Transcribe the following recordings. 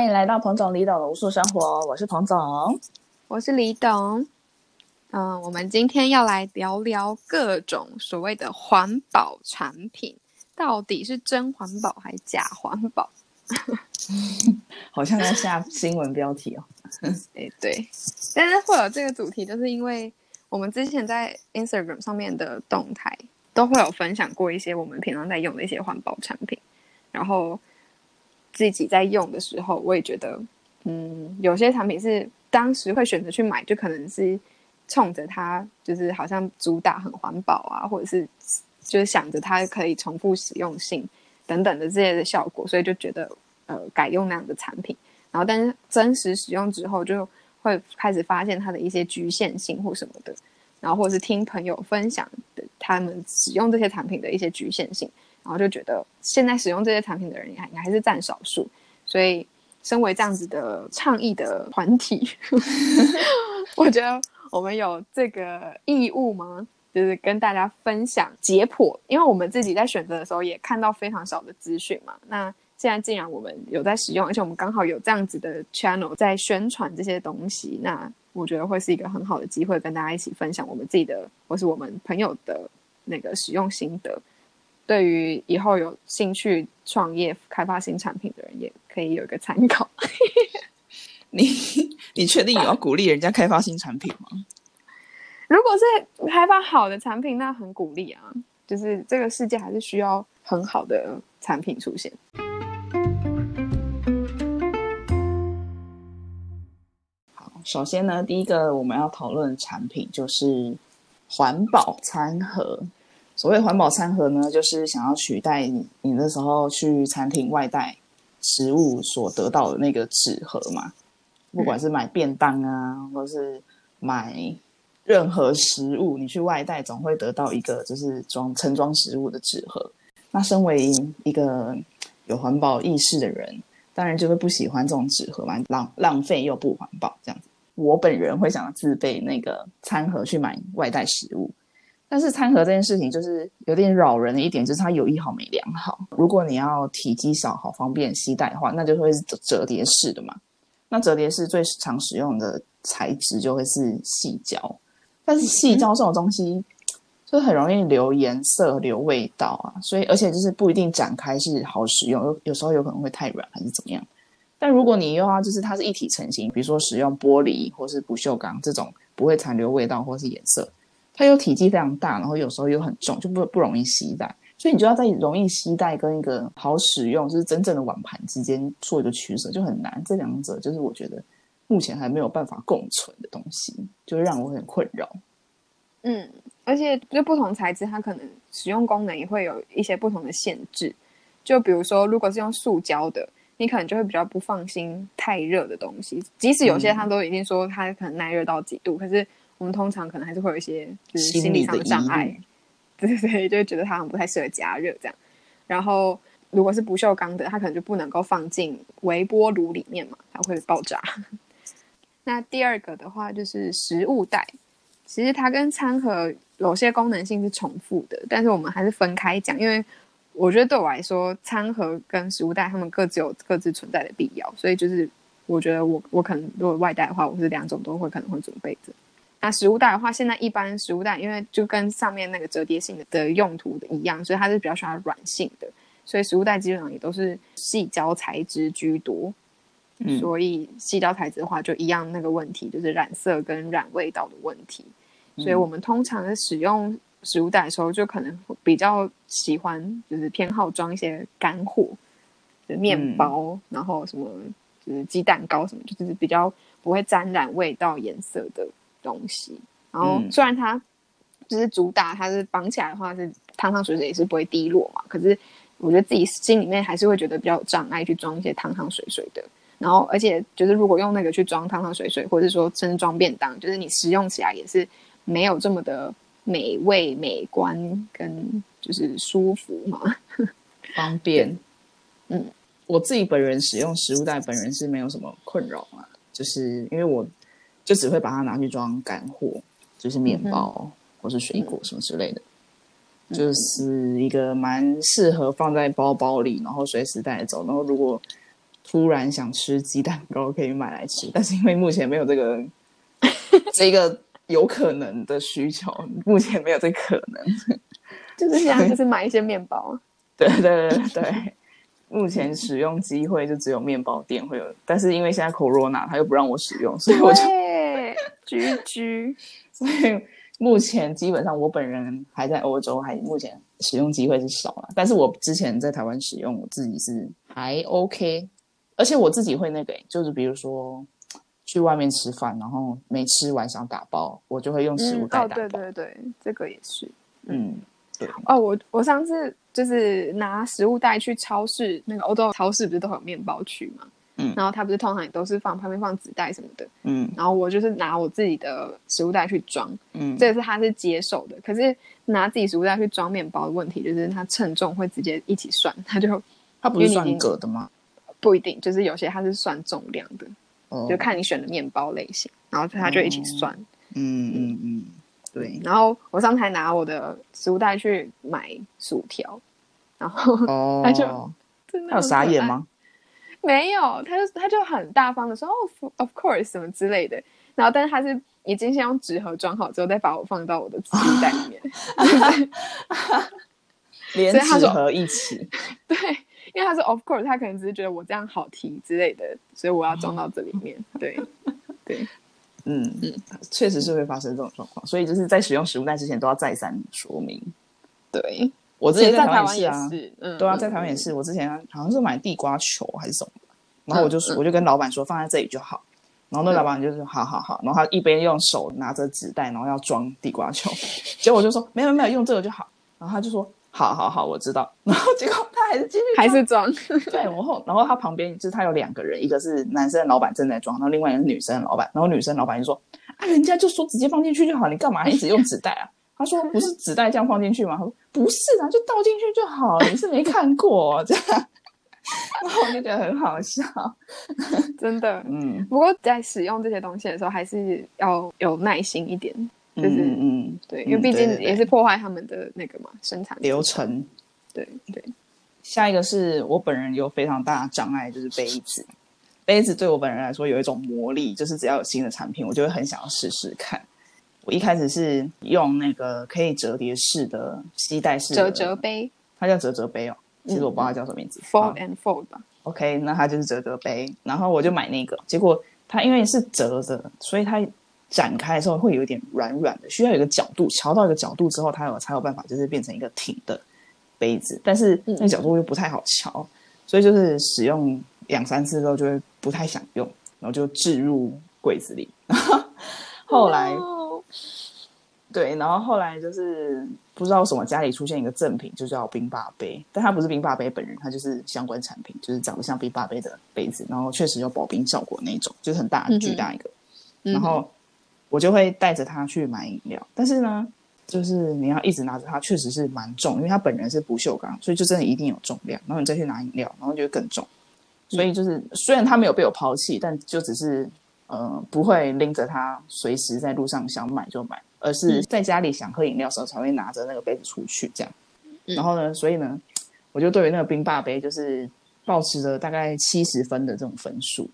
欢迎来到彭总李董的无数生活，我是彭总，我是李董。嗯，我们今天要来聊聊各种所谓的环保产品，到底是真环保还是假环保？好像在下新闻标题哦。哎，对，但是会有这个主题，就是因为我们之前在 Instagram 上面的动态都会有分享过一些我们平常在用的一些环保产品，然后自己在用的时候，我也觉得，嗯，有些产品是当时会选择去买，就可能是。冲着它就是好像主打很环保啊，或者是就是想着它可以重复使用性等等的这些的效果，所以就觉得呃改用那样的产品。然后但是真实使用之后，就会开始发现它的一些局限性或什么的。然后或者是听朋友分享的他们使用这些产品的一些局限性，后就觉得现在使用这些产品的人也还还是占少数。所以身为这样子的倡议的团体，我觉得。我们有这个义务吗？就是跟大家分享解剖，因为我们自己在选择的时候也看到非常少的资讯嘛。那现在既然我们有在使用，而且我们刚好有这样子的 channel 在宣传这些东西，那我觉得会是一个很好的机会，跟大家一起分享我们自己的或是我们朋友的那个使用心得。对于以后有兴趣创业开发新产品的人，也可以有一个参考。你你确定有要鼓励人家开发新产品吗？如果是开发好的产品，那很鼓励啊。就是这个世界还是需要很好的产品出现。好，首先呢，第一个我们要讨论的产品就是环保餐盒。所谓环保餐盒呢，就是想要取代你你那时候去餐厅外带食物所得到的那个纸盒嘛。不管是买便当啊，或是买任何食物，你去外带总会得到一个就是装盛装食物的纸盒。那身为一个有环保意识的人，当然就会不喜欢这种纸盒嘛，浪浪费又不环保这样子。我本人会想要自备那个餐盒去买外带食物，但是餐盒这件事情就是有点扰人的一点，就是它有一好没两好。如果你要体积小好方便携带的话，那就会是折叠式的嘛。那折叠式最常使用的材质就会是细胶，但是细胶这种东西就很容易留颜色、留味道啊，所以而且就是不一定展开是好使用，有有时候有可能会太软还是怎么样。但如果你又要就是它是一体成型，比如说使用玻璃或是不锈钢这种不会残留味道或是颜色，它又体积非常大，然后有时候又很重，就不不容易携带。所以你就要在容易携带跟一个好使用，就是真正的碗盘之间做一个取舍，就很难。这两者就是我觉得目前还没有办法共存的东西，就让我很困扰。嗯，而且就不同材质，它可能使用功能也会有一些不同的限制。就比如说，如果是用塑胶的，你可能就会比较不放心太热的东西。即使有些它都已经说它可能耐热到几度，可是我们通常可能还是会有一些就是心理上的障碍。对 对，就觉得它不太适合加热这样。然后，如果是不锈钢的，它可能就不能够放进微波炉里面嘛，它会爆炸。那第二个的话就是食物袋，其实它跟餐盒有些功能性是重复的，但是我们还是分开讲，因为我觉得对我来说，餐盒跟食物袋它们各自有各自存在的必要，所以就是我觉得我我可能如果外带的话，我是两种都会可能会准备着。那食物袋的话，现在一般食物袋，因为就跟上面那个折叠性的的用途的一样，所以它是比较喜欢软性的，所以食物袋基本上也都是细胶材质居多。所以细胶材质的话，就一样那个问题，就是染色跟染味道的问题。所以我们通常在使用食物袋的时候，就可能比较喜欢，就是偏好装一些干货，就面包，然后什么就是鸡蛋糕什么，就是比较不会沾染味道、颜色的。东西，然后虽然它就是主打，它是绑起来的话是汤汤水水也是不会滴落嘛，可是我觉得自己心里面还是会觉得比较有障碍去装一些汤汤水水的。然后而且就是如果用那个去装汤汤水水，或者是说真装便当，就是你食用起来也是没有这么的美味、美观跟就是舒服嘛，方便。嗯，我自己本人使用食物袋，本人是没有什么困扰啊，就是因为我。就只会把它拿去装干货，就是面包或是水果什么之类的，就是一个蛮适合放在包包里，然后随时带走。然后如果突然想吃鸡蛋糕，可以买来吃，但是因为目前没有这个 这个有可能的需求，目前没有这可能。就是现在就是买一些面包，对对对对，目前使用机会就只有面包店会有，但是因为现在 corona 他又不让我使用，所以我就居居，所以目前基本上我本人还在欧洲，还目前使用机会是少了。但是我之前在台湾使用，我自己是还 OK，而且我自己会那个，就是比如说去外面吃饭，然后没吃完想打包，我就会用食物袋打包。对对对，这个也是，嗯。哦，我我上次就是拿食物袋去超市，那个欧洲超市不是都有面包区嘛？嗯，然后它不是通常也都是放旁边放纸袋什么的，嗯，然后我就是拿我自己的食物袋去装，嗯，这也是他是接受的。可是拿自己食物袋去装面包的问题，就是它称重会直接一起算，他就他不是算个的吗？不一定，就是有些它是算重量的，就看你选的面包类型，然后他就一起算，嗯嗯嗯。对，然后我上次还拿我的食物袋去买薯条，然后 他就他有傻眼吗？没有，他就他就很大方的说哦，of course 什么之类的。然后，但是他是已经先用纸盒装好之后，再把我放到我的食物袋里面，连纸盒一起。对，因为他说 of course，他可能只是觉得我这样好提之类的，所以我要装到这里面。对，对。嗯嗯，确实是会发生这种状况，所以就是在使用食物袋之前都要再三说明。对，我之前在台湾也是，嗯，对啊，在台湾也是。我之前好像是买地瓜球还是什么，然后我就我就跟老板说放在这里就好，然后那老板就是好好好，然后他一边用手拿着纸袋，然后要装地瓜球，结果我就说没有没有用这个就好，然后他就说。好好好，我知道。然后结果他还是继续还是装。对，然后然后他旁边就是他有两个人，一个是男生的老板正在装，然后另外一个是女生的老板。然后女生老板就说：“啊，人家就说直接放进去就好，你干嘛一直用纸袋啊？”他说：“不是纸袋这样放进去吗？”他说：“不是啊，就倒进去就好了。”你是没看过这样。然后我就觉得很好笑，真的。嗯。不过在使用这些东西的时候，还是要有耐心一点。就是嗯，对，因为毕竟也是破坏他们的那个嘛生产流程。对对，下一个是我本人有非常大的障碍，就是杯子。杯子对我本人来说有一种魔力，就是只要有新的产品，我就会很想要试试看。我一开始是用那个可以折叠式的吸带式折折杯，它叫折折杯哦。其实我不知道它叫什么名字，fold and fold 吧。OK，那它就是折折杯，然后我就买那个，结果它因为是折的，所以它。展开的时候会有一点软软的，需要有一个角度，调到一个角度之后，它有才有办法就是变成一个挺的杯子。但是那个角度又不太好调，所以就是使用两三次之后就会不太想用，然后就置入柜子里。后来，对，然后后来就是不知道什么家里出现一个赠品，就叫冰霸杯，但它不是冰霸杯本人，它就是相关产品，就是长得像冰霸杯的杯子，然后确实有保冰效果那种，就是很大巨大一个，然后。我就会带着它去买饮料，但是呢，就是你要一直拿着它，确实是蛮重，因为它本人是不锈钢，所以就真的一定有重量。然后你再去拿饮料，然后就会更重。所以就是虽然他没有被我抛弃，但就只是呃不会拎着它随时在路上想买就买，而是在家里想喝饮料时候才会拿着那个杯子出去这样。然后呢，所以呢，我就对于那个冰霸杯就是保持着大概七十分的这种分数。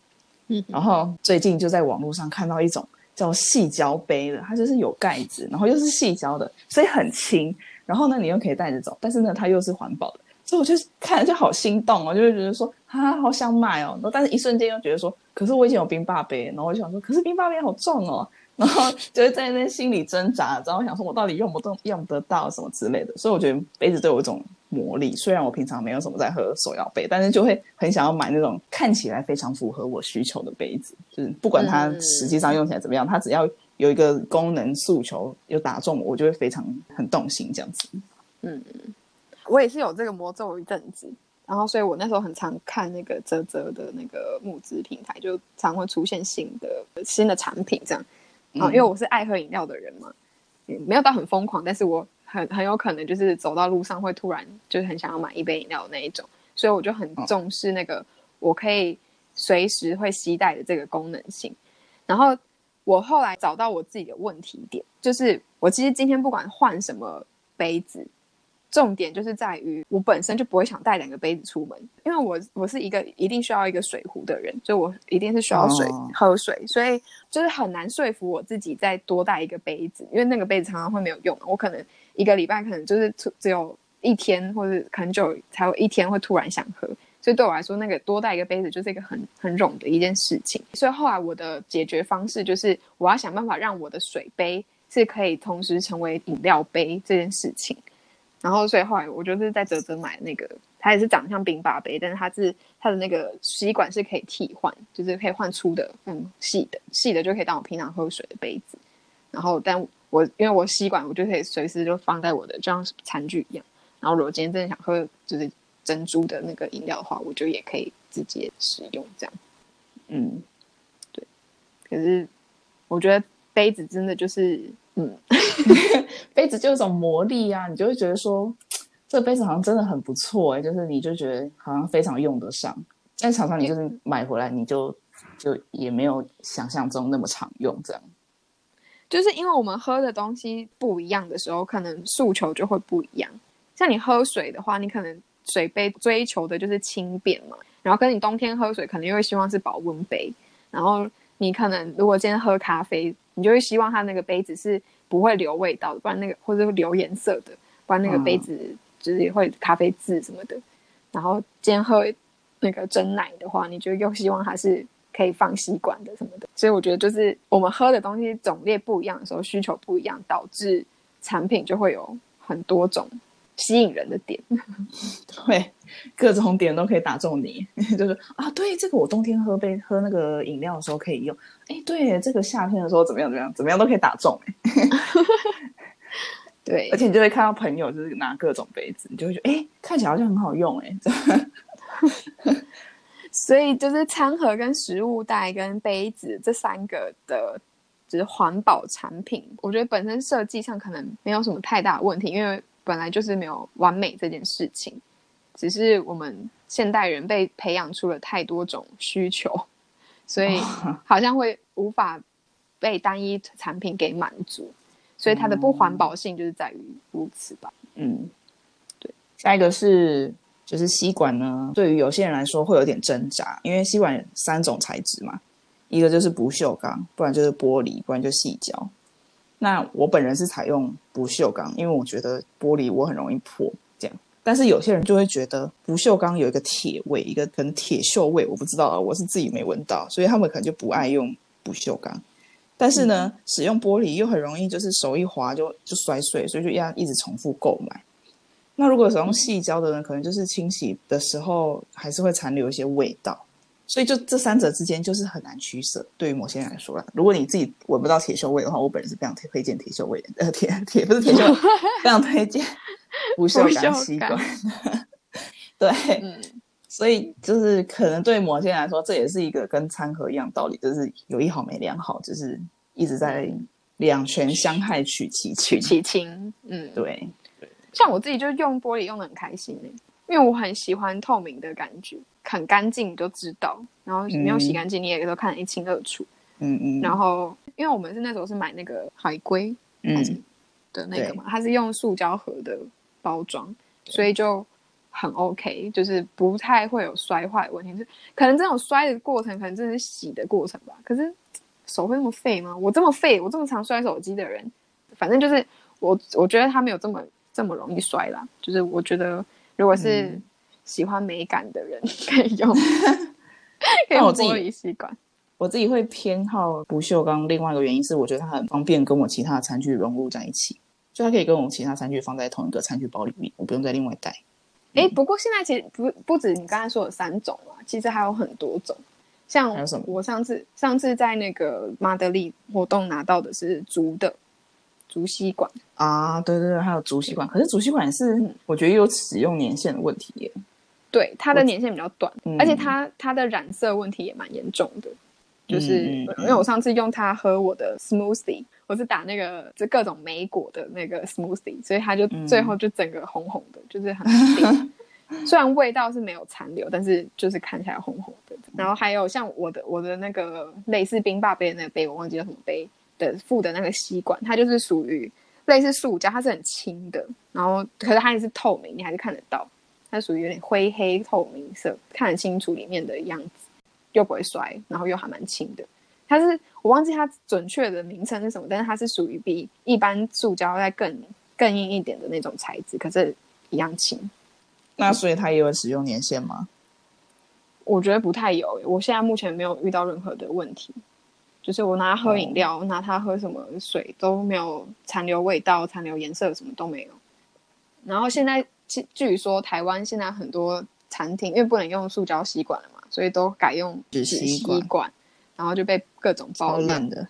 嗯，然后最近就在网络上看到一种。叫细胶杯的，它就是有盖子，然后又是细胶的，所以很轻。然后呢，你又可以带着走，但是呢，它又是环保的，所以我就看着就好心动哦，就会觉得说啊，好想买哦。但是一瞬间又觉得说，可是我以前有冰霸杯，然后我就想说，可是冰霸杯好重哦。然后就会在那心里挣扎，然后想说我到底用不动、用得到什么之类的。所以我觉得杯子都有一种魔力。虽然我平常没有什么在喝手摇杯，但是就会很想要买那种看起来非常符合我需求的杯子。就是不管它实际上用起来怎么样，它只要有一个功能诉求有打中我，我就会非常很动心这样子。嗯，我也是有这个魔咒一阵子，然后所以我那时候很常看那个泽泽的那个募资平台，就常会出现新的新的产品这样。啊，因为我是爱喝饮料的人嘛，没有到很疯狂，但是我很很有可能就是走到路上会突然就是很想要买一杯饮料的那一种，所以我就很重视那个我可以随时会携带的这个功能性。然后我后来找到我自己的问题点，就是我其实今天不管换什么杯子，重点就是在于我本身就不会想带两个杯子出门，因为我我是一个一定需要一个水壶的人，所以我一定是需要水、哦喝水，所以就是很难说服我自己再多带一个杯子，因为那个杯子常常会没有用，我可能一个礼拜可能就是只只有一天或者很久才有一天会突然想喝，所以对我来说，那个多带一个杯子就是一个很很冗的一件事情。所以后来我的解决方式就是，我要想办法让我的水杯是可以同时成为饮料杯这件事情。然后，所以后来我就是在泽泽买那个，它也是长得像冰霸杯，但是它是它的那个吸管是可以替换，就是可以换粗的、嗯细的，细的就可以当我平常喝水的杯子。然后，但我因为我吸管，我就可以随时就放在我的，就像餐具一样。然后，如果今天真的想喝就是珍珠的那个饮料的话，我就也可以直接使用这样。嗯，对可是我觉得杯子真的就是，嗯，杯子就有种魔力啊，你就会觉得说，这个杯子好像真的很不错哎、就是你就觉得好像非常用得上，但常常你就是买回来你就就也没有想象中那么常用这样。就是因为我们喝的东西不一样的时候，可能诉求就会不一样。像你喝水的话，你可能水杯追求的就是轻便嘛，然后跟你冬天喝水可能又会希望是保温杯，然后你可能如果今天喝咖啡，你就会希望它那个杯子是不会留味道的，不然那个或者会留颜色的，不然那个杯子就是会咖啡渍什么的。然后今天喝那个真奶的话，你就又希望它是可以放吸管的什么的。所以我觉得就是我们喝的东西种类不一样的时候，需求不一样，导致产品就会有很多种吸引人的点。对，各种点都可以打中你，就是啊，对，这个我冬天喝杯喝那个饮料的时候可以用，哎，对，这个夏天的时候怎么样怎么样怎么样都可以打中，哎，对。而且你就会看到朋友就是拿各种杯子，你就会觉得，哎，看起来好像很好用，哎，这所以就是餐盒、跟食物袋、跟杯子这三个的，就是环保产品，我觉得本身设计上可能没有什么太大的问题，因为本来就是没有完美这件事情，只是我们现代人被培养出了太多种需求，所以好像会无法被单一产品给满足，所以它的不环保性就是在于如此吧。嗯，对。下一个是就是吸管呢，对于有些人来说会有点挣扎，因为吸管有三种材质嘛，一个就是不锈钢，不然就是玻璃，不然就细胶。那我本人是采用不锈钢，因为我觉得玻璃我很容易破这样。但是有些人就会觉得不锈钢有一个铁味，一个可能铁锈味，我不知道啊，我是自己没闻到，所以他们可能就不爱用不锈钢。但是呢，使用玻璃又很容易就是手一滑就就摔碎，所以就要一直重复购买。那如果使用细胶的呢，可能就是清洗的时候还是会残留一些味道，所以就这三者之间就是很难取舍。对于某些人来说啦，如果你自己闻不到铁锈味的话，我本人是非常推荐铁锈味的，呃，铁铁不是铁锈味，非常推荐不 锈钢吸管。对，嗯，所以就是可能对某些人来说，这也是一个跟餐盒一样道理，就是有一好没两好，就是一直在两全相害取其轻。取其轻，嗯，对，像我自己就用玻璃用的很开心呢、因为我很喜欢透明的感觉，很干净你就知道，然后没有洗干净你也都看得一清二楚。嗯嗯，然后因为我们是那时候是买那个海龟嗯的那个嘛，它是用塑胶盒的包装，所以就很 OK，就是不太会有摔坏的问题。就是可能这种摔的过程，可能真的是洗的过程吧。可是手会那么废吗？我这么废，我这么常摔手机的人，反正就是我，我觉得它没有这么这么容易摔啦。就是我觉得，如果是嗯喜欢美感的人，可以用，可以但我自己用玻璃吸管。我自己会偏好不锈钢，另外一个原因是我觉得它很方便跟我其他的餐具融入在一起，就它可以跟我其他餐具放在同一个餐具包里面，我不用再另外带。哎，不过现在其实不不止你刚才说的三种啊，其实还有很多种。像还有什么我上次上次在那个马德里活动拿到的是竹的竹吸管，啊，对对对，还有竹吸管，可是竹吸管是嗯我觉得有使用年限的问题耶。对，它的年限比较短，嗯而且它它的染色问题也蛮严重的。就是因为我上次用它喝我的 smoothie，我是打那个就各种莓果的那个 smoothie，所以它就嗯最后就整个红红的，就是很冰。虽然味道是没有残留，但是就是看起来红红的。然后还有像我的我的那个类似冰霸杯的那个杯，我忘记叫什么杯的附的那个吸管，它就是属于类似塑胶，它是很轻的，然后可是它也是透明，你还是看得到，它属于有点灰黑透明色，看得清楚里面的样子，又不会摔，然后又还蛮轻的。它是我忘记它准确的名称是什么，但是它是属于比一般塑胶再更更硬一点的那种材质，可是一样轻。那所以它也有使用年限吗？我觉得不太有，我现在目前没有遇到任何的问题。就是我拿它喝饮料，拿它喝什么水都没有残留味道、残留颜色，什么都没有。然后现在据据说台湾现在很多餐厅因为不能用塑胶吸管了嘛，所以都改用纸吸管，管然后就被各种抱怨的。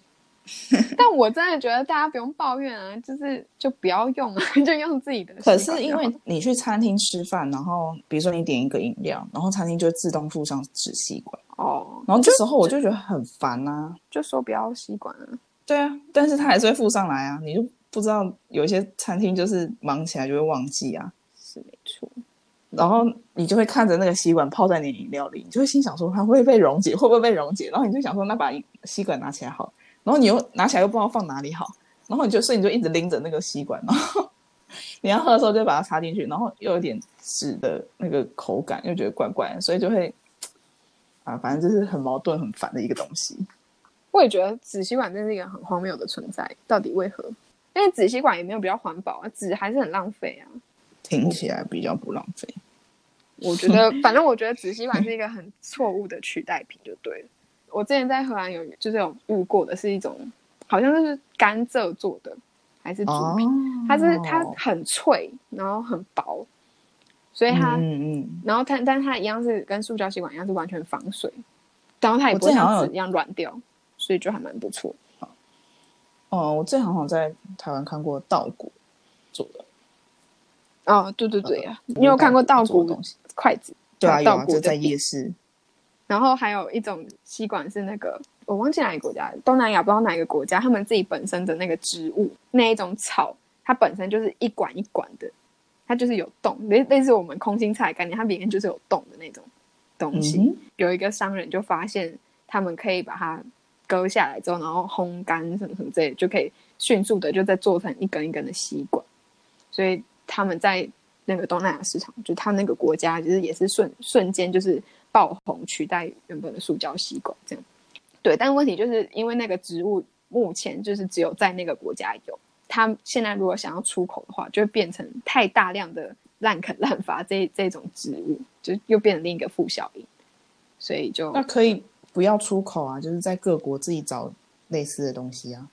但我真的觉得大家不用抱怨啊，就是就不要用啊，就用自己的。可是因为你去餐厅吃饭，然后比如说你点一个饮料，然后餐厅就自动附上纸吸管。哦，然后这时候我就觉得很烦啊，就说不要吸管啊。对啊，但是他还是会附上来啊，你就不知道有一些餐厅就是忙起来就会忘记啊。没错。然后你就会看着那个吸管泡在你饮料里，你就会心想说它会被溶解，会不会被溶解？然后你就想说那把吸管拿起来好，然后你又拿起来又不知道放哪里好，然后你就所以你就一直拎着那个吸管，然后你要喝的时候就把它插进去，然后又有点纸的那个口感，又觉得怪怪，所以就会。啊，反正就是很矛盾、很烦的一个东西。我也觉得纸吸管真是一个很荒谬的存在，到底为何？因为纸吸管也没有比较环保啊，纸还是很浪费啊。听起来比较不浪费。我觉得，反正我觉得纸吸管是一个很错误的取代品，就对了。我之前在荷兰有就是有遇过的是一种，好像就是甘蔗做的，还是竹皮，它是它很脆，然后很薄。所以它，嗯嗯，然后它，但它一样是跟塑胶吸管一样是完全防水，然后它也不会像纸一样软掉，所以就还蛮不错。哦，我最好像在台湾看过稻谷做的。哦，对对对呀，你有看过稻谷东西筷子？对啊，稻谷在夜市。然后还有一种吸管是那个，我忘记哪个国家，东南亚不知道哪个国家，他们自己本身的那个植物那一种草，它本身就是一管一管的。它就是有洞，类类似我们空心菜概念，它里面就是有洞的那种东西。有一个商人就发现，他们可以把它割下来之后，然后烘干什么什么之类，就可以迅速的就再做成一根一根的吸管。所以他们在那个东南亚市场，就他那个国家，就是也是瞬瞬间就是爆红，取代原本的塑胶吸管这样。对，但问题就是因为那个植物目前就是只有在那个国家有。他现在如果想要出口的话，就会变成太大量的滥垦滥伐这这种植物，就又变成另一个负效应。所以就那可以不要出口啊，就是在各国自己找类似的东西啊。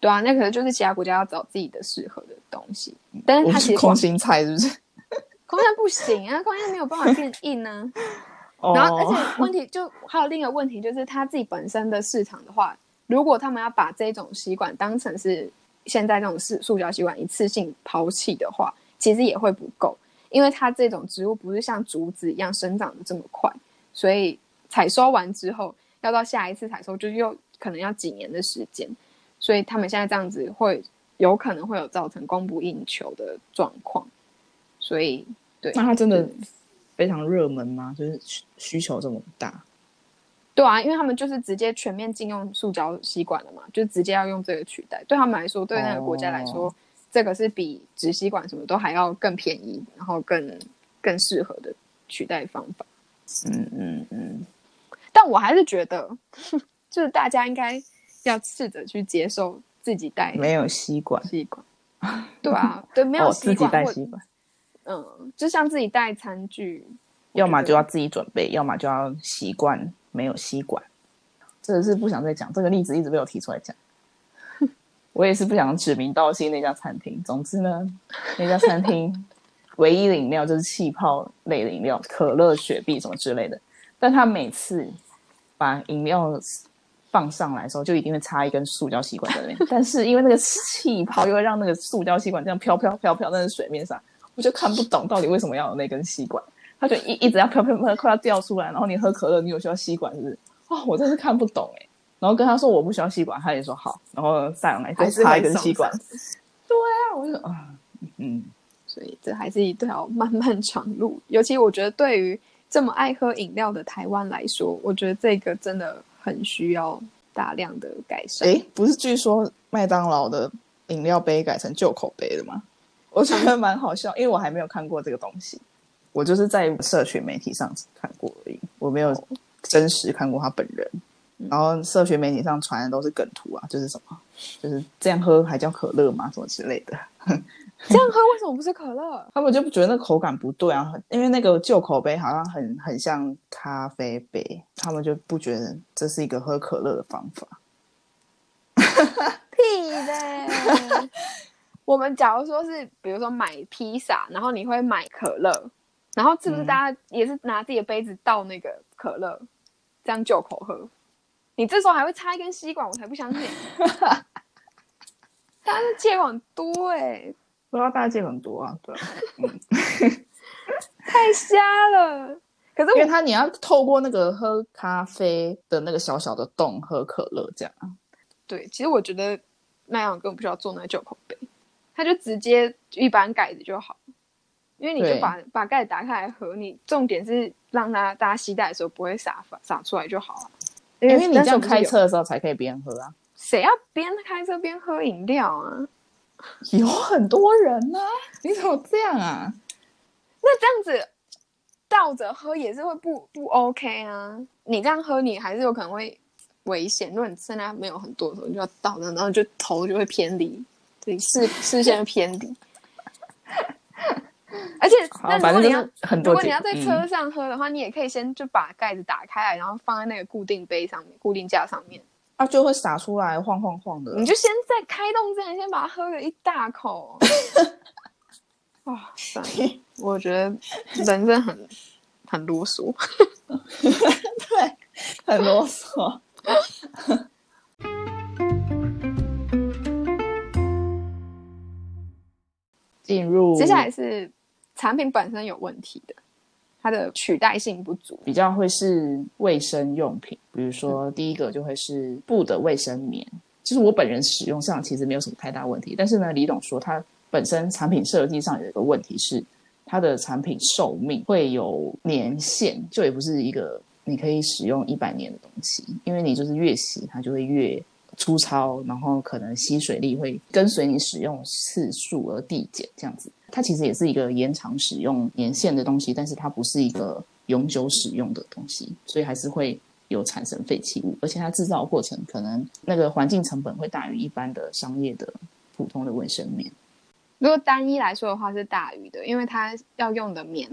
对啊，那可能就是其他国家要找自己的适合的东西。但是它其实空心菜是不是？空心不行啊，空心没有办法变硬呢。然后而且问题就还有另一个问题，就是它自己本身的市场的话，如果他们要把这种吸管当成是。现在这种是塑胶吸管一次性抛弃的话，其实也会不够，因为它这种植物不是像竹子一样生长的这么快，所以采收完之后要到下一次采收就又可能要几年的时间，所以他们现在这样子会有可能会有造成供不应求的状况，所以对，那它真的非常热门吗？就是需求这么大？对啊，因为他们就是直接全面禁用塑胶吸管了嘛，就直接要用这个取代。对他们来说，对那个国家来说，这个是比纸吸管什么都还要更便宜，然后更更适合的取代方法。嗯嗯嗯。但我还是觉得，就是大家应该要试着去接受自己带没有吸管吸管。对啊，对，没有自己带吸管。嗯，就像自己带餐具，要么就要自己准备，要么就要习惯。没有吸管，真的是不想再讲这个例子，一直被我提出来讲。我也是不想指名道姓那家餐厅。总之呢，那家餐厅唯一的饮料就是气泡类的饮料，可乐、雪碧什么之类的。但他每次把饮料放上来的时候，就一定会插一根塑胶吸管在那边。但是因为那个气泡又会让那个塑胶吸管这样飘飘飘飘在水面上，我就看不懂到底为什么要有那根吸管。他就一一直要飘飘飘，快要掉出来。然后你喝可乐，你有需要吸管是不是？哦，我真是看不懂哎。然后跟他说我不需要吸管，他也说好。然后再来再插一根吸管。对啊，我就啊，嗯。所以这还是一条漫漫长路。尤其我觉得对于这么爱喝饮料的台湾来说，我觉得这个真的很需要大量的改善。哎，不是，据说麦当劳的饮料杯改成旧口杯的吗？我觉得蛮好笑，因为我还没有看过这个东西，我就是在社群媒体上看过而已，我没有真实看过他本人。然后社群媒体上传的都是梗图啊，就是什么，就是这样喝还叫可乐吗？什么之类的。这样喝为什么不是可乐？他们就不觉得那口感不对啊，因为那个旧口杯好像很很像咖啡杯，他们就不觉得这是一个喝可乐的方法。屁 嘞！我们假如说是，比如说买披萨，然后你会买可乐，然后是不是大家也是拿自己的杯子倒那个可乐，这样就口喝？你这时候还会插一根吸管，我才不相信。大家借很多哎。不知道大借很多啊，对，嗯，太瞎了。可是因为他你要透过那个喝咖啡的那个小小的洞喝可乐，这样啊。对，其实我觉得那样根本不需要做那个旧口杯，他就直接一般盖子就好，因为你就把把盖子打开来喝，你重点是让他大家携带的时候不会洒洒出来就好了。因为你这样开车的时候才可以边喝啊。谁要边开车边喝饮料啊？有很多人呢，你怎么这样啊？那这样子倒着喝也是会不不 OK 啊？你这样喝，你还是有可能会危险。如果你现在没有很多的时候，你就要倒着，然后就头就会偏离，对视 视线偏离。而且，那如果你要如果你要在车上喝的话，你也可以先就把盖子打开来，然后放在那个固定杯上面、固定架上面。它就会洒出来，晃晃晃的。你就先在开动之前，先把它喝个一大口。哇塞！我觉得人生很很啰嗦。对，很啰嗦。进入，接下来是产品本身有问题的。它的取代性不足，比较会是卫生用品，比如说第一个就会是布的卫生棉，就是我本人使用上其实没有什么太大问题，但是呢，李董说他本身产品设计上有一个问题是，它的产品寿命会有年限，就也不是一个你可以使用一百年的东西，因为你就是越洗它就会越。粗糙，然后可能吸水力会跟随你使用次数而递减，这样子。它其实也是一个延长使用年限的东西，但是它不是一个永久使用的东西，所以还是会有产生废弃物。而且它制造过程可能那个环境成本会大于一般的商业的普通的卫生棉。如果单一来说的话是大于的，因为它要用的棉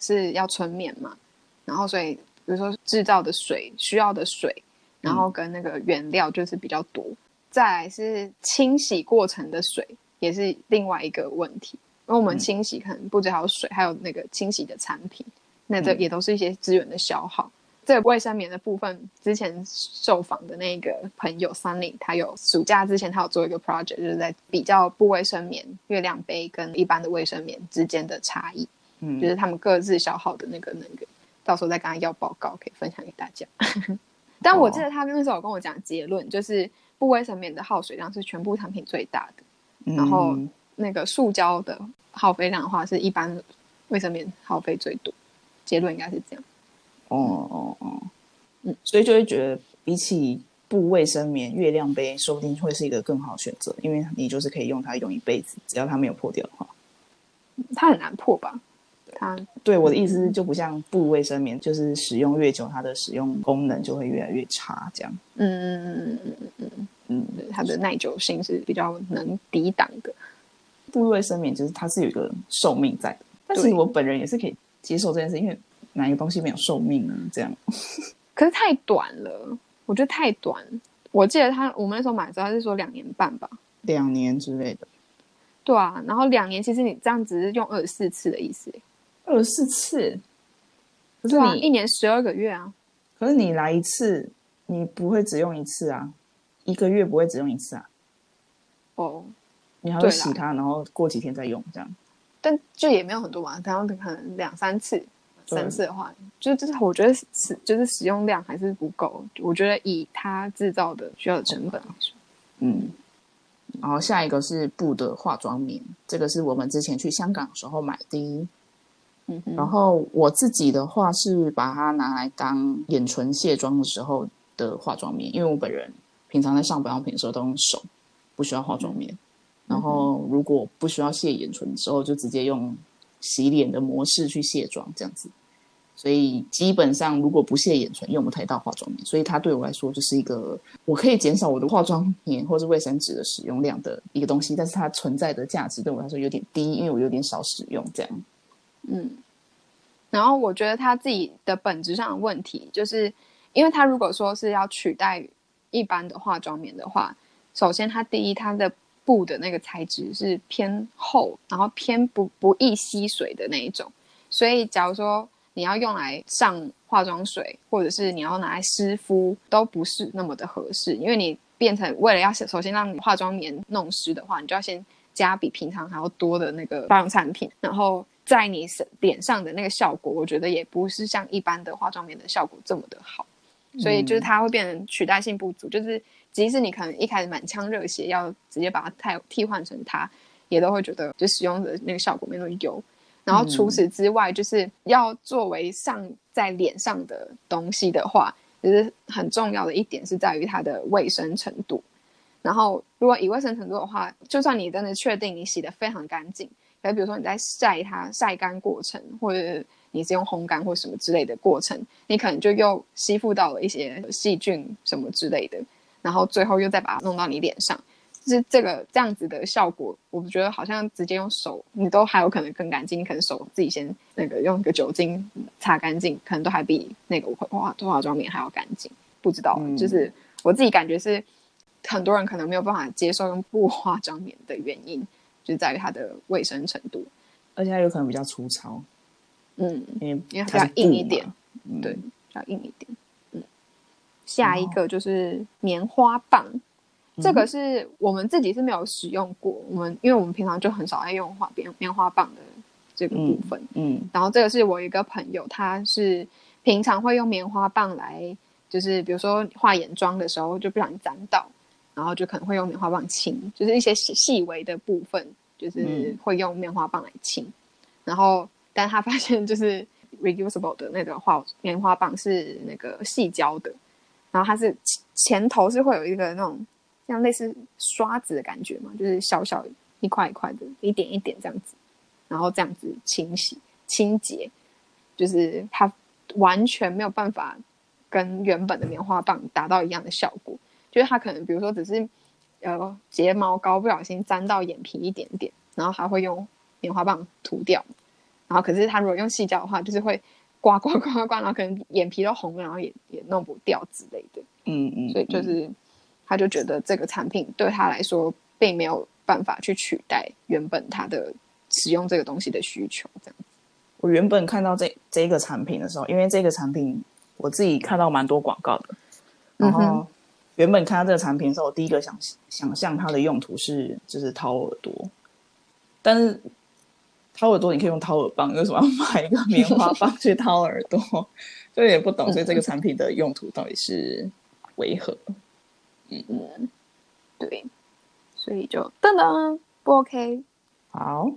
是要纯棉嘛，然后所以比如说制造的水需要的水。然后跟那个原料就是比较多，再来是清洗过程的水也是另外一个问题，因为我们清洗可能不止还有水，还有那个清洗的产品，那这也都是一些资源的消耗。这个卫生棉的部分，之前受访的那个朋友 Sunny，他有暑假之前他有做一个 project，就是在比较不卫生棉月亮杯跟一般的卫生棉之间的差异，嗯，就是他们各自消耗的那个能源，到时候再跟他要报告，可以分享给大家。但我记得他那时候跟我讲结论，就是不卫生棉的耗水量是全部产品最大的，然后那个塑胶的耗费量的话是一般卫生棉耗费最多。结论应该是这样。哦哦哦，嗯，所以就会觉得比起不卫生棉，月亮杯说不定会是一个更好选择，因为你就是可以用它用一辈子，只要它没有破掉的话。它很难破吧？它对我的意思就不像布卫生棉，就是使用越久，它的使用功能就会越来越差，这样。嗯嗯嗯嗯嗯嗯嗯，它的耐久性是比较能抵挡的。布卫生棉就是它是有一个寿命在的，但是我本人也是可以接受这件事，因为哪一个东西没有寿命呢？这样。可是太短了，我觉得太短。我记得他我们那时候买的时候，他是说两年半吧，两年之类的。对啊，然后两年其实你这样只是用二十四次的意思。二十四次，可是你一年十二个月啊。可是你来一次，你不会只用一次啊，一个月不会只用一次啊。哦，你还会洗它，然后过几天再用这样。但就也没有很多嘛，然后可能两三次、三次的话，就就是我觉得使就是使用量还是不够。我觉得以它制造的需要的成本来说，嗯。然后下一个是布的化妆棉，这个是我们之前去香港时候买的。然后我自己的话是把它拿来当眼唇卸妆的时候的化妆棉，因为我本人平常在上保养品的时候都用手，不需要化妆棉。然后如果不需要卸眼唇之后，就直接用洗脸的模式去卸妆，这样子。所以基本上如果不卸眼唇，用不太到化妆棉，所以它对我来说就是一个我可以减少我的化妆棉或是卫生纸的使用量的一个东西，但是它存在的价值对我来说有点低，因为我有点少使用这样。嗯，然后我觉得它自己的本质上的问题，就是因为它如果说是要取代一般的化妆棉的话，首先它第一它的布的那个材质是偏厚，然后偏不不易吸水的那一种，所以假如说你要用来上化妆水，或者是你要拿来湿敷，都不是那么的合适，因为你变成为了要首先让你化妆棉弄湿的话，你就要先加比平常还要多的那个保养产品，然后在你脸上的那个效果，我觉得也不是像一般的化妆棉的效果这么的好，所以就是它会变成取代性不足，就是即使你可能一开始满腔热血要直接把它替替换成它，也都会觉得就使用的那个效果没那么优。然后除此之外，就是要作为上在脸上的东西的话，就是很重要的一点是在于它的卫生程度。然后如果以卫生程度的话，就算你真的确定你洗的非常干净，可比如说你在晒它晒干过程，或者你是用烘干或什么之类的过程，你可能就又吸附到了一些细菌什么之类的，然后最后又再把它弄到你脸上。就是这个这样子的效果，我觉得好像直接用手，你都还有可能更干净。你可能手自己先那个用个酒精擦干净，可能都还比那个化化妆棉还要干净。不知道，就是我自己感觉是很多人可能没有办法接受用布化妆棉的原因，就在于它的卫生程度，而且它有可能比较粗糙。嗯，因为因为比较硬一点，对，比较硬一点。嗯，下一个就是棉花棒。这个是我们自己是没有使用过，我们因为我们平常就很少爱用花棉棉花棒的这个部分，嗯，然后这个是我一个朋友，他是平常会用棉花棒来，就是比如说画眼妆的时候就不小心沾到，然后就可能会用棉花棒清，就是一些细细微的部分，就是会用棉花棒来清，然后但他发现就是 reusable 的那个画棉花棒是那个细胶的，然后它是前头是会有一个那种。像类似刷子的感觉嘛，就是小小一块一块的，一点一点这样子，然后这样子清洗清洁，就是它完全没有办法跟原本的棉花棒达到一样的效果。就是他可能比如说只是呃睫毛膏不小心沾到眼皮一点点，然后还会用棉花棒涂掉，然后可是他如果用细胶的话，就是会刮 刮刮刮，然后可能眼皮都红了，然后也也弄不掉之类的。嗯嗯，所以就是。他就觉得这个产品对他来说并没有办法去取代原本他的使用这个东西的需求。这样，我原本看到这这个产品的时候，因为这个产品我自己看到蛮多广告的，然后原本看到这个产品的时候，我第一个想想象它的用途是就是掏耳朵，但是掏耳朵你可以用掏耳棒，为什么要买一个棉花棒去掏耳朵？就也不懂，所以这个产品的用途到底是为何？嗯，对，所以就噔噔不 OK。好，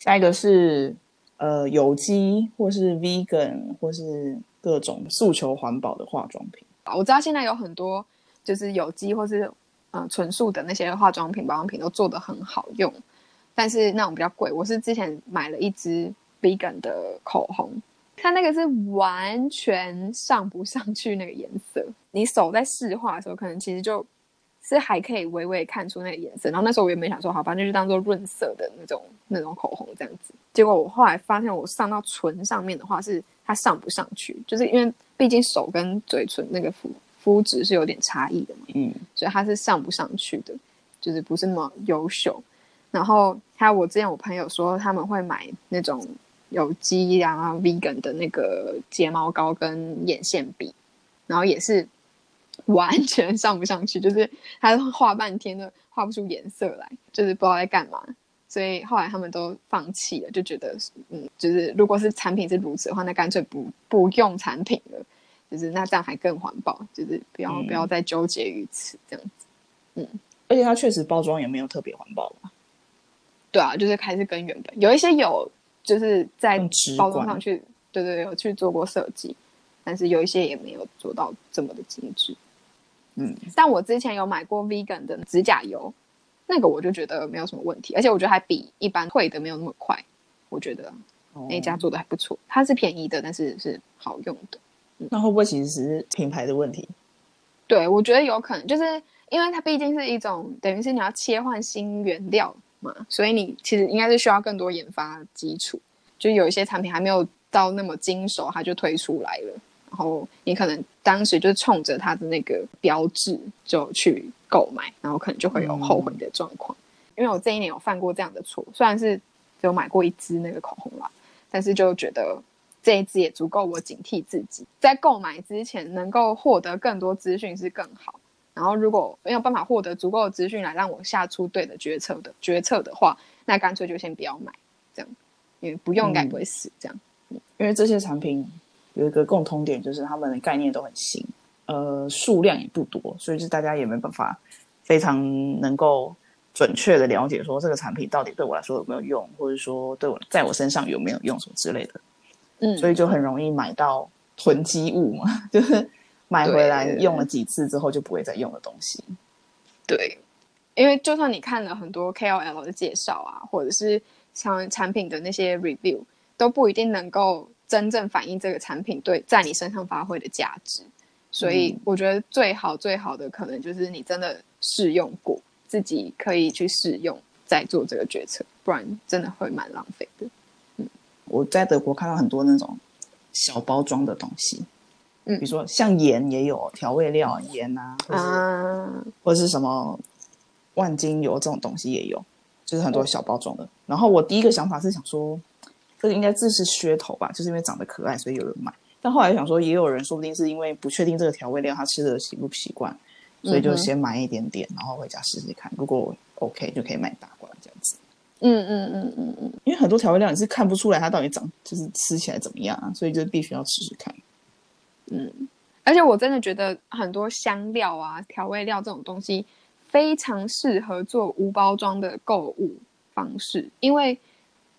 下一个是呃有机或是 vegan 或是各种诉求环保的化妆品。我知道现在有很多就是有机或是呃纯素的那些化妆品、保养品都做的很好用，但是那种比较贵。我是之前买了一支 vegan 的口红。它那个是完全上不上去那个颜色，你手在试画的时候，可能其实就是还可以微微看出那个颜色。然后那时候我也没想说，好吧，那就当做润色的那种那种口红这样子。结果我后来发现，我上到唇上面的话，是它上不上去，就是因为毕竟手跟嘴唇那个肤肤质是有点差异的嘛，嗯，所以它是上不上去的，就是不是那么优秀。然后还有我之前我朋友说他们会买那种。有机啊，vegan 的那个睫毛膏跟眼线笔，然后也是完全上不上去，就是他画半天都画不出颜色来，就是不知道在干嘛。所以后来他们都放弃了，就觉得嗯，就是如果是产品是如此的话，那干脆不不用产品了，就是那这样还更环保，就是不要不要再纠结于此这样子。嗯，而且它确实包装也没有特别环保吧？对啊，就是还是跟原本有一些有。就是在包装上去，对对对，有去做过设计，但是有一些也没有做到这么的精致。嗯，但我之前有买过 vegan 的指甲油，那个我就觉得没有什么问题，而且我觉得还比一般会的没有那么快。我觉得那家做的还不错，它是便宜的，但是是好用的。那会不会其实是品牌的问题？对，我觉得有可能，就是因为它毕竟是一种等于是你要切换新原料嘛，所以你其实应该是需要更多研发基础。就有一些产品还没有到那么精熟，它就推出来了，然后你可能当时就是冲着它的那个标志就去购买，然后可能就会有后悔的状况。因为我这一年有犯过这样的错，虽然是只有买过一支那个口红啦，但是就觉得。这一支也足够我警惕自己，在购买之前能够获得更多资讯是更好。然后如果没有办法获得足够的资讯来让我下出对的决策的决策的话，那干脆就先不要买，这样，因为不用该不会死。这样，因为这些产品有一个共通点，就是他们的概念都很新，呃，数量也不多，所以就大家也没办法非常能够准确的了解说这个产品到底对我来说有没有用，或者说对我在我身上有没有用什么之类的。嗯，所以就很容易买到囤积物嘛，就是买回来用了几次之后就不会再用的东西。对，因为就算你看了很多 KOL 的介绍啊，或者是像产品的那些 review，都不一定能够真正反映这个产品对在你身上发挥的价值。所以我觉得最好最好的可能就是你真的试用过，自己可以去试用再做这个决策，不然真的会蛮浪费的。我在德国看到很多那种小包装的东西，嗯，比如说像盐也有调味料盐啊，啊，或者是什么万金油这种东西也有，就是很多小包装的。然后我第一个想法是想说，这个应该这是噱头吧，就是因为长得可爱，所以有人买。但后来想说，也有人说不定是因为不确定这个调味料他吃的习不习惯，所以就先买一点点，然后回家试试看，如果 OK 就可以买大罐这样子。嗯嗯嗯嗯嗯，因为很多调味料你是看不出来它到底长就是吃起来怎么样啊，所以就必须要试试看。嗯，而且我真的觉得很多香料啊、调味料这种东西非常适合做无包装的购物方式，因为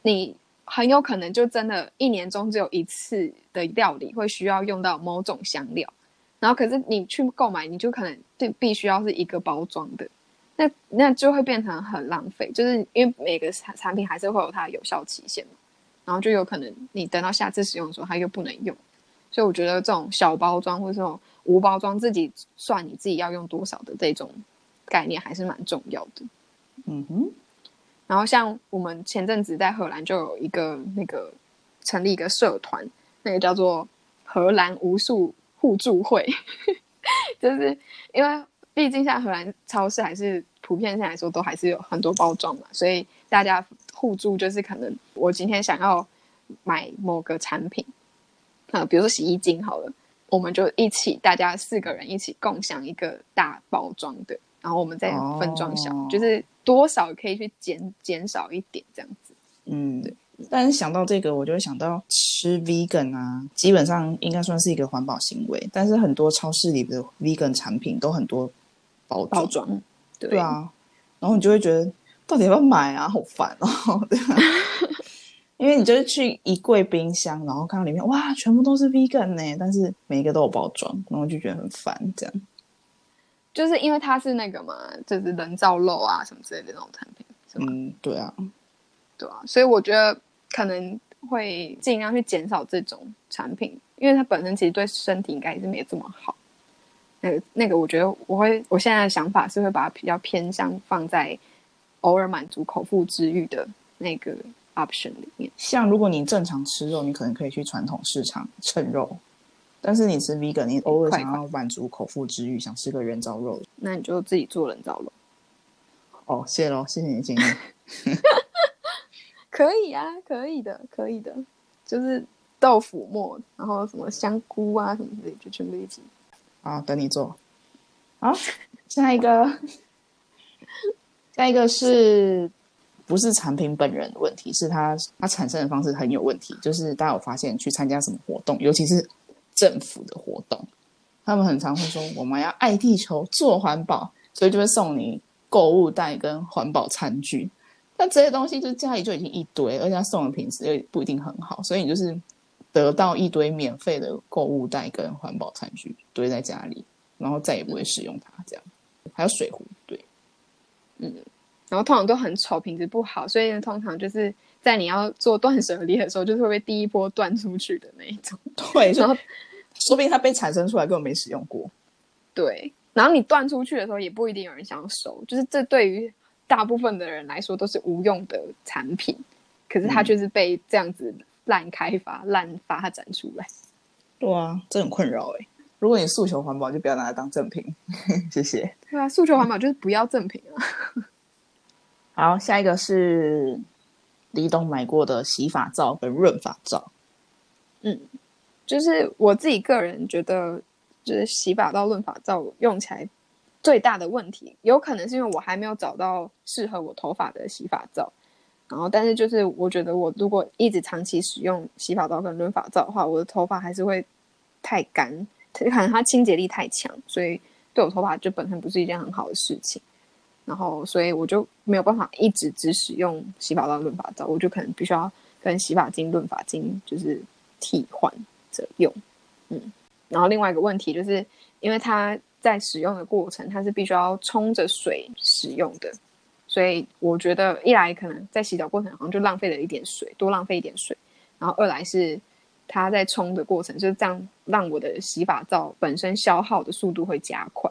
你很有可能就真的一年中只有一次的料理会需要用到某种香料，然后可是你去购买，你就可能就必须要是一个包装的。那那就会变成很浪费，就是因为每个产产品还是会有它的有效期限嘛，然后就有可能你等到下次使用的时候它又不能用，所以我觉得这种小包装或者这种无包装自己算你自己要用多少的这种概念还是蛮重要的。嗯哼，然后像我们前阵子在荷兰就有一个那个成立一个社团，那个叫做荷兰无数互助会，就是因为。毕竟，像荷兰超市还是普遍性来说，都还是有很多包装嘛，所以大家互助就是可能我今天想要买某个产品，啊，比如说洗衣精好了，我们就一起，大家四个人一起共享一个大包装的，然后我们再分装小，就是多少可以去减减少一点这样子。嗯，对。但是想到这个，我就会想到吃 vegan 啊，基本上应该算是一个环保行为，但是很多超市里的 vegan 产品都很多。包包装，对。啊，然后你就会觉得到底要不要买啊？好烦哦，对啊，因为你就是去一柜冰箱，然后看到里面哇，全部都是 vegan 呢，但是每一个都有包装，然后就觉得很烦。这样，就是因为它是那个嘛，就是人造肉啊什么之类的那种产品，嗯，对啊，对啊，所以我觉得可能会尽量去减少这种产品，因为它本身其实对身体应该也是没有这么好。那个那个，我觉得我会，我现在的想法是会把它比较偏向放在偶尔满足口腹之欲的那个 option 里面。像如果你正常吃肉，你可能可以去传统市场称肉，但是你吃 vegan，你偶尔想要满足口腹之欲，想吃个人造肉，那你就自己做人造肉。哦，谢喽，谢谢你的建议。可以啊，可以的，可以的，就是豆腐末，然后什么香菇啊什么之类，就全部一起。好，等你做。好，下一个，下一个是不是产品本人的问题？是它它产生的方式很有问题。就是大家有发现，去参加什么活动，尤其是政府的活动，他们很常会说我们要爱地球、做环保，所以就会送你购物袋跟环保餐具。但这些东西就家里就已经一堆，而且送的品质又不一定很好，所以你就是。得到一堆免费的购物袋跟环保餐具堆在家里，然后再也不会使用它。这样还有水壶，对，嗯，然后通常都很丑，品质不好，所以呢，通常就是在你要做断舍离的时候，就是会被第一波断出去的那一种。对，然后说不定它被产生出来根本没使用过。对，然后你断出去的时候，也不一定有人想要收，就是这对于大部分的人来说都是无用的产品，可是它嗯就是被这样子滥开发、滥发展出来。对啊，这很困扰哎、如果你诉求环保，就不要拿它当赠品。谢谢。对啊，诉求环保就是不要赠品啊。好，下一个是李董买过的洗发皂跟润发皂。嗯就是我自己个人觉得，就是洗发皂、润发皂用起来最大的问题，有可能是因为我还没有找到适合我头发的洗发皂。然后，但是就是我觉得，我如果一直长期使用洗发皂跟润发皂的话，我的头发还是会太干，可能它清洁力太强，所以对我头发就本身不是一件很好的事情。然后，所以我就没有办法一直只使用洗发皂、润发皂，我就可能必须要跟洗发精、润发精就是替换着用。嗯，然后另外一个问题就是，因为它在使用的过程，它是必须要冲着水使用的，所以我觉得一来可能在洗澡过程好像就浪费了一点水，多浪费一点水，然后二来是它在冲的过程就是这样让我的洗发皂本身消耗的速度会加快，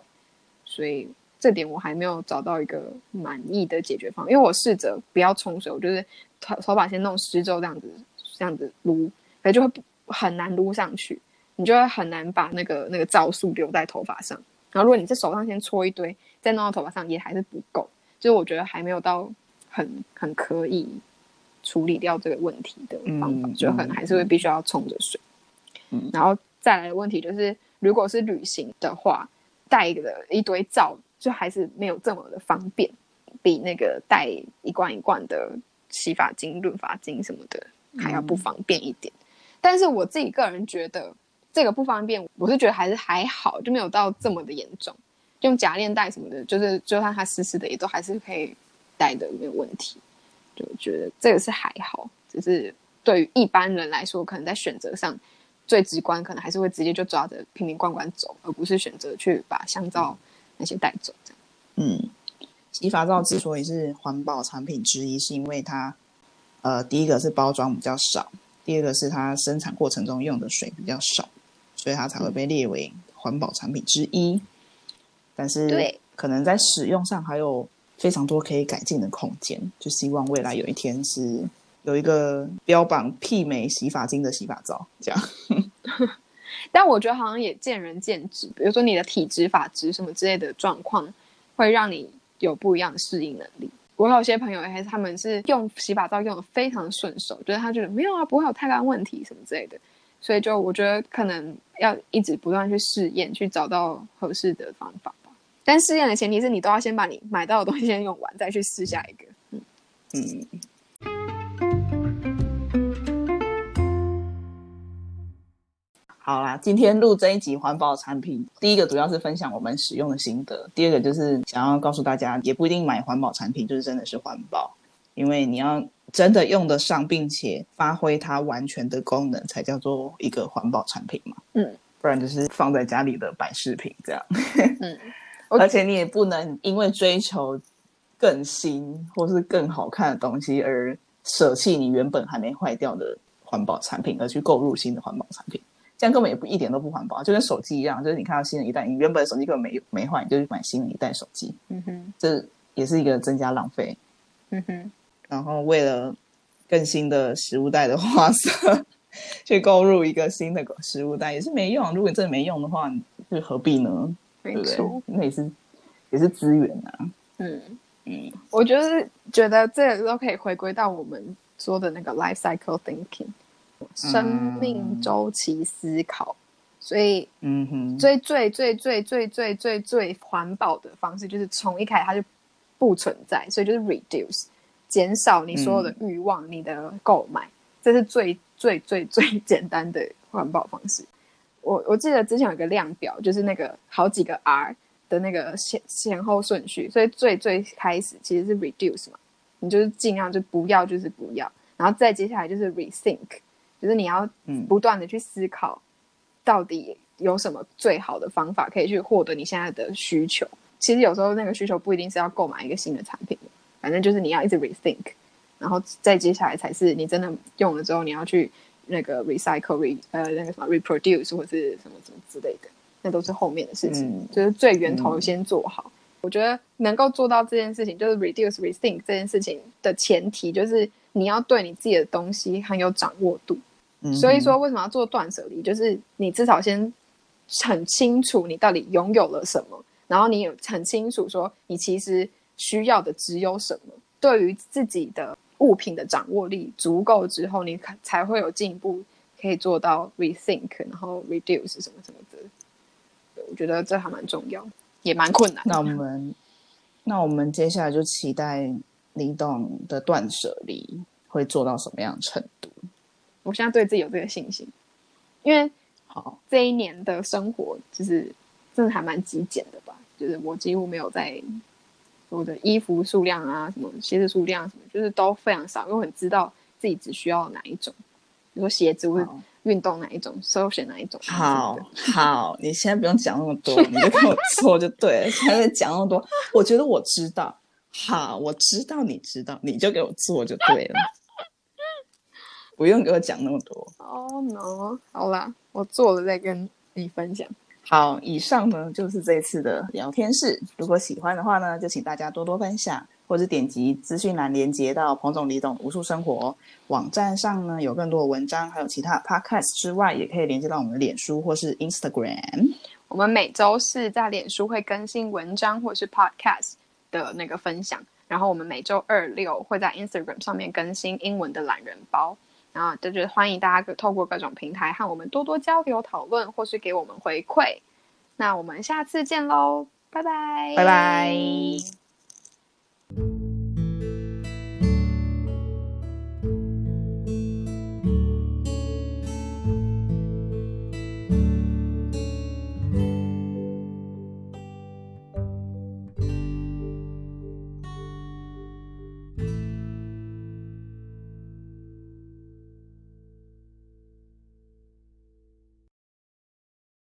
所以这点我还没有找到一个满意的解决方案，因为我试着不要冲水，我就是头头发先弄湿之后这样子这样子撸，可就会很难撸上去，你就会很难把那个那个皂素留在头发上。然后如果你在手上先搓一堆，再弄到头发上也还是不够，就我觉得还没有到很很可以处理掉这个问题的方法，嗯就可能还是会必须要冲着水。嗯然后再来的问题就是，如果是旅行的话，带的一堆皂就还是没有这么的方便，比那个带一罐一罐的洗发精、润发精什么的还要不方便一点。但是我自己个人觉得这个不方便，我是觉得还是还好，就没有到这么的严重。用夹链带什么的，就是就算它湿湿的，也都还是可以带的，没有问题。就觉得这个是还好，只是对于一般人来说，可能在选择上最直观，可能还是会直接就抓着瓶瓶罐罐走，而不是选择去把香皂那些带走。这样，嗯，洗发皂之所以是环保产品之一，是因为它，呃，第一个是包装比较少，第二个是它生产过程中用的水比较少，所以它才会被列为环保产品之一。但是，对，可能在使用上还有非常多可以改进的空间。就希望未来有一天是有一个标榜媲美洗发精的洗发皂，这样。但我觉得好像也见仁见智，比如说你的体质、发质什么之类的状况，会让你有不一样的适应能力。我有些朋友还是他们是用洗发皂用的非常顺手，就是他觉得没有啊，不会有太大问题什么之类的。所以就我觉得可能要一直不断去试验，去找到合适的方法吧。但试验的前提是你都要先把你买到的东西先用完，再去试下一个。嗯。好啦，今天录这一集环保产品，第一个主要是分享我们使用的心得，第二个就是想要告诉大家，也不一定买环保产品就是真的是环保，因为你要真的用得上，并且发挥它完全的功能，才叫做一个环保产品嘛。嗯，不然就是放在家里的摆饰品这样。嗯，我而且你也不能因为追求更新或是更好看的东西而舍弃你原本还没坏掉的环保产品，而去购入新的环保产品。这样根本也不一点都不环保，就跟手机一样，就是你看到新的一代，你原本的手机根本没没坏，你就去买新的一代手机，嗯哼，这也是一个增加浪费。嗯哼，然后为了更新的食物袋的花色，去购入一个新的食物袋也是没用。如果你真的没用的话，就何必呢？没错。？那也是也是资源啊。嗯嗯，我就是觉得这都可以回归到我们说的那个 life cycle thinking，生命周期思考。所以嗯哼，最最最最最最最最环保的方式，就是从一开始它就不存在，所以就是 reduce，减少你所有的欲望，你的购买，这是最最最最简单的环保方式。我我记得之前有个量表，就是那个好几个 R 的那个先前后顺序，所以最最开始其实是 reduce 嘛，你就是尽量就不要，就是不要，然后再接下来就是 rethink，就是你要嗯不断的去思考，到底有什么最好的方法可以去获得你现在的需求。其实有时候那个需求不一定是要购买一个新的产品，反正就是你要一直 rethink，然后再接下来才是你真的用了之后，你要去那个 recycle re 呃那个什么 reproduce 或是什么什么之类的，那都是后面的事情，嗯就是最源头先做好。我觉得能够做到这件事情，就是 reduce rethink 这件事情的前提，就是你要对你自己的东西很有掌握度。嗯所以说，为什么要做断舍离？就是你至少先很清楚你到底拥有了什么，然后你也很清楚说你其实需要的只有什么。对于自己的物品的掌握力足够之后，你才才会有进一步可以做到 rethink，然后 reduce 什么什么的。我觉得这还蛮重要，也蛮困难。那我们，那我们接下来就期待李董的断舍离会做到什么样程度？我现在对自己有这个信心，因为好，这一年的生活就是真的还蛮极简的吧，就是我几乎没有在我的衣服数量啊、什么鞋子数量啊什么，就是都非常少，因为我很知道自己只需要哪一种，比如说鞋子或者运动哪一种，首选哪一种。好好，你现在不用讲那么多，你就跟我 做就对了。现在在讲那么多，我觉得我知道。好，我知道你知道，你就给我做就对了，不用给我讲那么多。哦、no，好啦，我做了再跟你分享。好，以上呢就是这次的聊天室。如果喜欢的话呢，就请大家多多分享，或者点击资讯栏连接到彭总李董无数生活网站上呢，有更多的文章，还有其他 podcast 之外，也可以连接到我们的脸书或是 Instagram。我们每周四在脸书会更新文章或是 podcast 的那个分享，然后我们每周二六会在 Instagram 上面更新英文的懒人包。啊，就是欢迎大家透过各种平台和我们多多交流讨论，或是给我们回馈。那我们下次见喽，拜拜，拜拜。